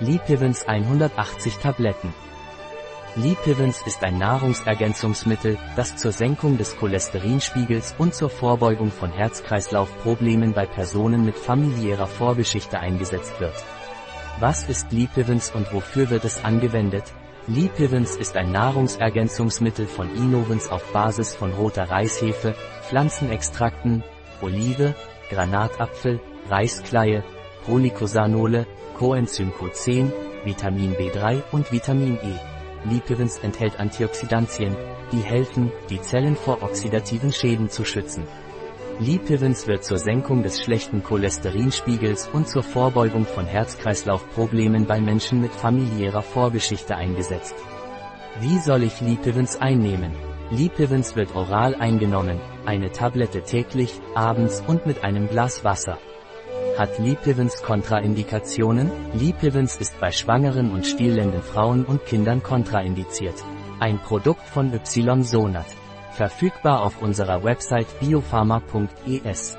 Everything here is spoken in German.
Lipivens 180 Tabletten. Lipivens ist ein Nahrungsergänzungsmittel, das zur Senkung des Cholesterinspiegels und zur Vorbeugung von Herz-Kreislauf-Problemen bei Personen mit familiärer Vorgeschichte eingesetzt wird. Was ist Lipivens und wofür wird es angewendet? Lipivens ist ein Nahrungsergänzungsmittel von Inovens auf Basis von roter Reishefe, Pflanzenextrakten, Olive, Granatapfel, Reiskleie, Prolicosanole, Coenzym Q10, Vitamin B3 und Vitamin E. Lipivens enthält Antioxidantien, die helfen, die Zellen vor oxidativen Schäden zu schützen. Lipivens wird zur Senkung des schlechten Cholesterinspiegels und zur Vorbeugung von Herz-Kreislauf-Problemen bei Menschen mit familiärer Vorgeschichte eingesetzt. Wie soll ich Lipivens einnehmen? Lipivens wird oral eingenommen, eine Tablette täglich, abends und mit einem Glas Wasser. Hat Lipivens Kontraindikationen? Lipivens ist bei schwangeren und stillenden Frauen und Kindern kontraindiziert. Ein Produkt von Ysonat. Verfügbar auf unserer Website biopharma.es.